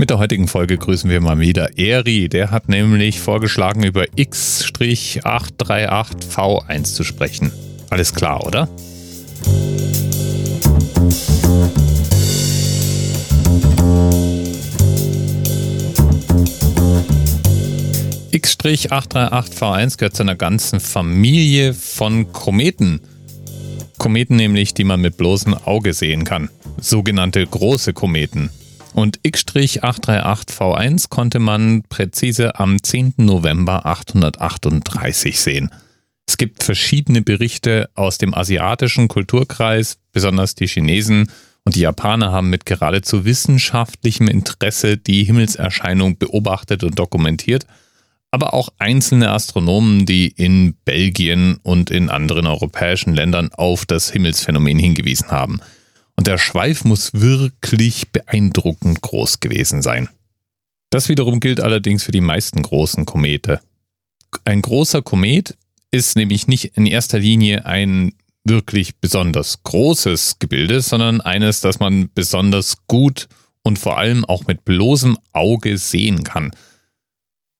Mit der heutigen Folge grüßen wir mal wieder Eri. Der hat nämlich vorgeschlagen, über X-838V1 zu sprechen. Alles klar, oder? X-838V1 gehört zu einer ganzen Familie von Kometen. Kometen nämlich, die man mit bloßem Auge sehen kann. Sogenannte große Kometen. Und X-838V1 konnte man präzise am 10. November 838 sehen. Es gibt verschiedene Berichte aus dem asiatischen Kulturkreis, besonders die Chinesen und die Japaner haben mit geradezu wissenschaftlichem Interesse die Himmelserscheinung beobachtet und dokumentiert, aber auch einzelne Astronomen, die in Belgien und in anderen europäischen Ländern auf das Himmelsphänomen hingewiesen haben – und der Schweif muss wirklich beeindruckend groß gewesen sein. Das wiederum gilt allerdings für die meisten großen Komete. Ein großer Komet ist nämlich nicht in erster Linie ein wirklich besonders großes Gebilde, sondern eines, das man besonders gut und vor allem auch mit bloßem Auge sehen kann.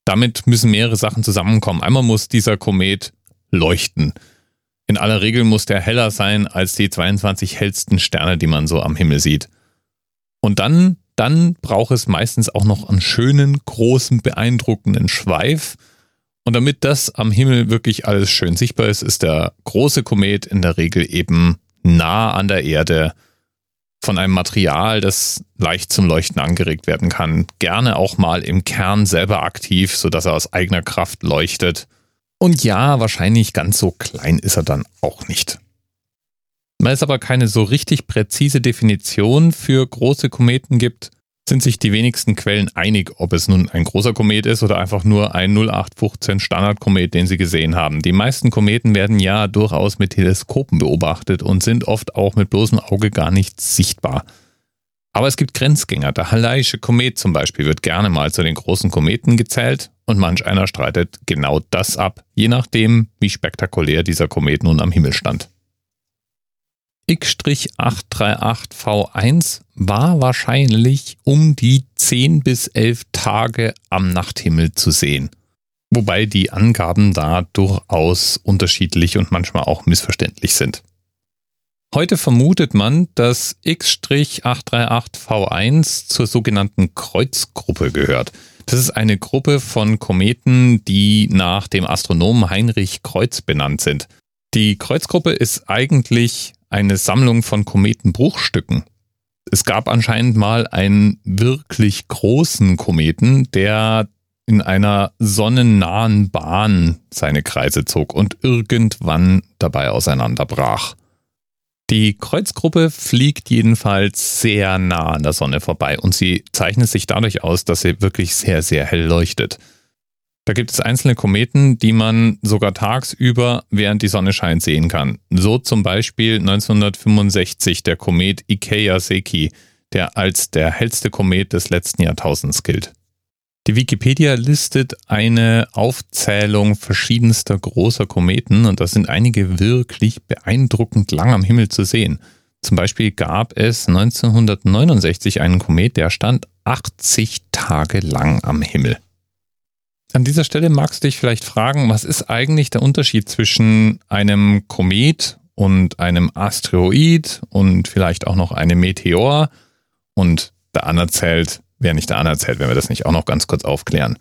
Damit müssen mehrere Sachen zusammenkommen. Einmal muss dieser Komet leuchten. In aller Regel muss der heller sein als die 22 hellsten Sterne, die man so am Himmel sieht. Und dann, dann braucht es meistens auch noch einen schönen, großen, beeindruckenden Schweif. Und damit das am Himmel wirklich alles schön sichtbar ist, ist der große Komet in der Regel eben nah an der Erde von einem Material, das leicht zum Leuchten angeregt werden kann. Gerne auch mal im Kern selber aktiv, sodass er aus eigener Kraft leuchtet. Und ja, wahrscheinlich ganz so klein ist er dann auch nicht. Weil es aber keine so richtig präzise Definition für große Kometen gibt, sind sich die wenigsten Quellen einig, ob es nun ein großer Komet ist oder einfach nur ein 0815 Standardkomet, den sie gesehen haben. Die meisten Kometen werden ja durchaus mit Teleskopen beobachtet und sind oft auch mit bloßem Auge gar nicht sichtbar. Aber es gibt Grenzgänger. Der Halley'sche Komet zum Beispiel wird gerne mal zu den großen Kometen gezählt und manch einer streitet genau das ab, je nachdem, wie spektakulär dieser Komet nun am Himmel stand. X-838V1 war wahrscheinlich um die 10 bis 11 Tage am Nachthimmel zu sehen. Wobei die Angaben da durchaus unterschiedlich und manchmal auch missverständlich sind. Heute vermutet man, dass X-838V1 zur sogenannten Kreuzgruppe gehört. Das ist eine Gruppe von Kometen, die nach dem Astronomen Heinrich Kreuz benannt sind. Die Kreuzgruppe ist eigentlich eine Sammlung von Kometenbruchstücken. Es gab anscheinend mal einen wirklich großen Kometen, der in einer sonnennahen Bahn seine Kreise zog und irgendwann dabei auseinanderbrach. Die Kreuzgruppe fliegt jedenfalls sehr nah an der Sonne vorbei und sie zeichnet sich dadurch aus, dass sie wirklich sehr, sehr hell leuchtet. Da gibt es einzelne Kometen, die man sogar tagsüber während die Sonne scheint sehen kann. So zum Beispiel 1965 der Komet Ikeya Seki, der als der hellste Komet des letzten Jahrtausends gilt. Die Wikipedia listet eine Aufzählung verschiedenster großer Kometen und da sind einige wirklich beeindruckend lang am Himmel zu sehen. Zum Beispiel gab es 1969 einen Komet, der stand 80 Tage lang am Himmel. An dieser Stelle magst du dich vielleicht fragen, was ist eigentlich der Unterschied zwischen einem Komet und einem Asteroid und vielleicht auch noch einem Meteor und der anerzählt wäre nicht da anerzählt, wenn wir das nicht auch noch ganz kurz aufklären.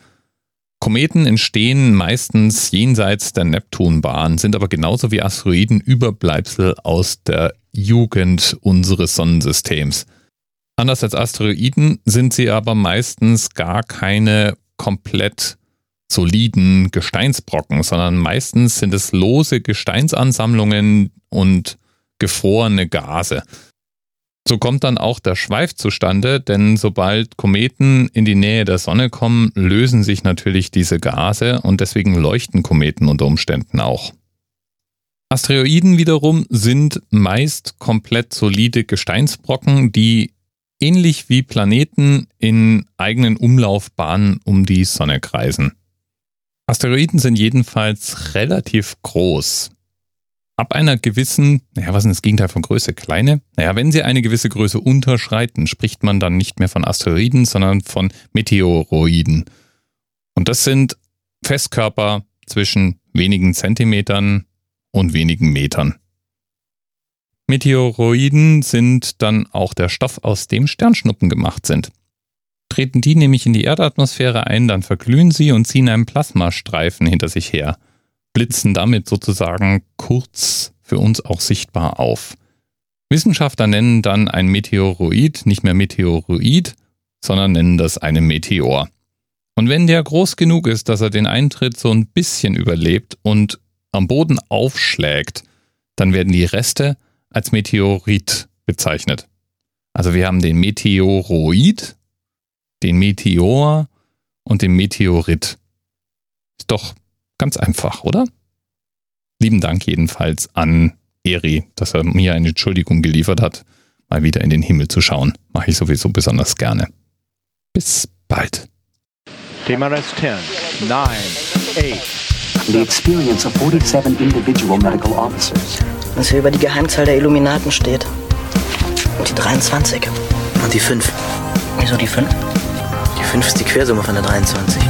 Kometen entstehen meistens jenseits der Neptunbahn, sind aber genauso wie Asteroiden Überbleibsel aus der Jugend unseres Sonnensystems. Anders als Asteroiden sind sie aber meistens gar keine komplett soliden Gesteinsbrocken, sondern meistens sind es lose Gesteinsansammlungen und gefrorene Gase. So kommt dann auch der Schweif zustande, denn sobald Kometen in die Nähe der Sonne kommen, lösen sich natürlich diese Gase und deswegen leuchten Kometen unter Umständen auch. Asteroiden wiederum sind meist komplett solide Gesteinsbrocken, die ähnlich wie Planeten in eigenen Umlaufbahnen um die Sonne kreisen. Asteroiden sind jedenfalls relativ groß. Ab einer gewissen, naja, was ist das Gegenteil von Größe? Kleine? Naja, wenn sie eine gewisse Größe unterschreiten, spricht man dann nicht mehr von Asteroiden, sondern von Meteoroiden. Und das sind Festkörper zwischen wenigen Zentimetern und wenigen Metern. Meteoroiden sind dann auch der Stoff, aus dem Sternschnuppen gemacht sind. Treten die nämlich in die Erdatmosphäre ein, dann verglühen sie und ziehen einen Plasmastreifen hinter sich her, blitzen damit sozusagen kurz für uns auch sichtbar auf. Wissenschaftler nennen dann ein Meteoroid nicht mehr Meteoroid, sondern nennen das einen Meteor. Und wenn der groß genug ist, dass er den Eintritt so ein bisschen überlebt und am Boden aufschlägt, dann werden die Reste als Meteorit bezeichnet. Also wir haben den Meteoroid, den Meteor und den Meteorit. Ist doch ganz einfach, oder? Lieben Dank jedenfalls an Eri, dass er mir eine Entschuldigung geliefert hat, mal wieder in den Himmel zu schauen. Mache ich sowieso besonders gerne. Bis bald. TMRS 10, 9, 8. the experience of 47 individual medical officers. Was hier über die Geheimzahl der Illuminaten steht. Und die 23. Und die 5. Wieso die 5? Die 5 ist die Quersumme von der 23.